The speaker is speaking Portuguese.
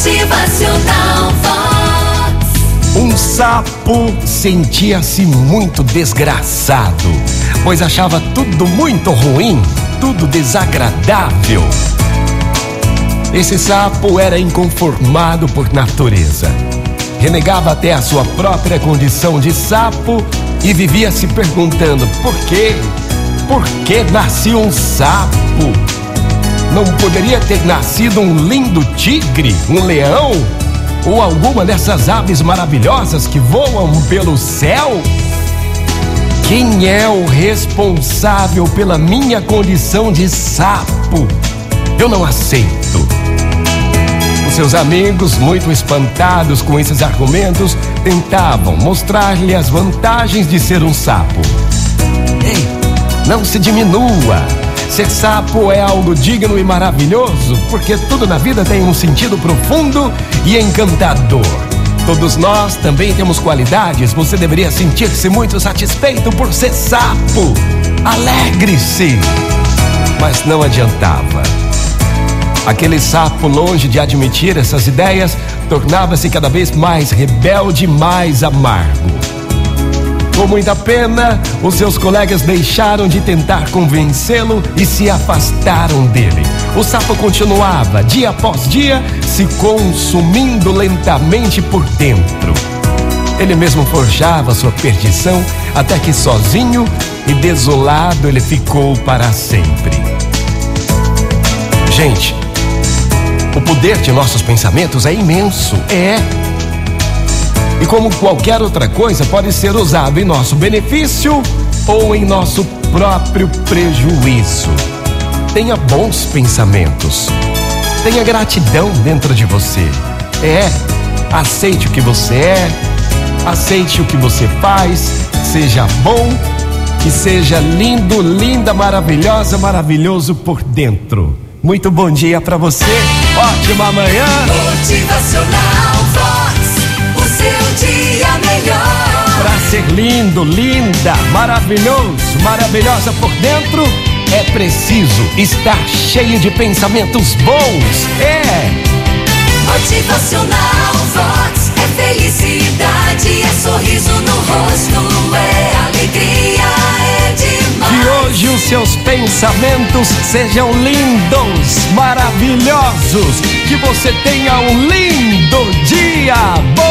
Motivacional Vox. Um sapo sentia-se muito desgraçado, pois achava tudo muito ruim, tudo desagradável. Esse sapo era inconformado por natureza. Renegava até a sua própria condição de sapo e vivia se perguntando por quê? Por que nasci um sapo? Não poderia ter nascido um lindo tigre, um leão ou alguma dessas aves maravilhosas que voam pelo céu? Quem é o responsável pela minha condição de sapo? Eu não aceito. Os seus amigos, muito espantados com esses argumentos, tentavam mostrar-lhe as vantagens de ser um sapo. Ei, não se diminua. Ser sapo é algo digno e maravilhoso, porque tudo na vida tem um sentido profundo e encantador. Todos nós também temos qualidades, você deveria sentir-se muito satisfeito por ser sapo. Alegre-se! Mas não adiantava. Aquele sapo, longe de admitir essas ideias, tornava-se cada vez mais rebelde e mais amargo. Com muita pena, os seus colegas deixaram de tentar convencê-lo e se afastaram dele. O sapo continuava, dia após dia, se consumindo lentamente por dentro. Ele mesmo forjava sua perdição, até que sozinho e desolado ele ficou para sempre. Gente, o poder de nossos pensamentos é imenso, é. E como qualquer outra coisa, pode ser usado em nosso benefício ou em nosso próprio prejuízo. Tenha bons pensamentos. Tenha gratidão dentro de você. É, aceite o que você é, aceite o que você faz, seja bom e seja lindo, linda, maravilhosa, maravilhoso por dentro. Muito bom dia para você. Ótima manhã. Motivacional seu dia melhor. Para ser lindo, linda, maravilhoso, maravilhosa por dentro, é preciso estar cheio de pensamentos bons. É. Motivacional Vox. É felicidade, é sorriso no rosto, é alegria, é demais. Que hoje os seus pensamentos sejam lindos, maravilhosos. Que você tenha um lindo dia. Bom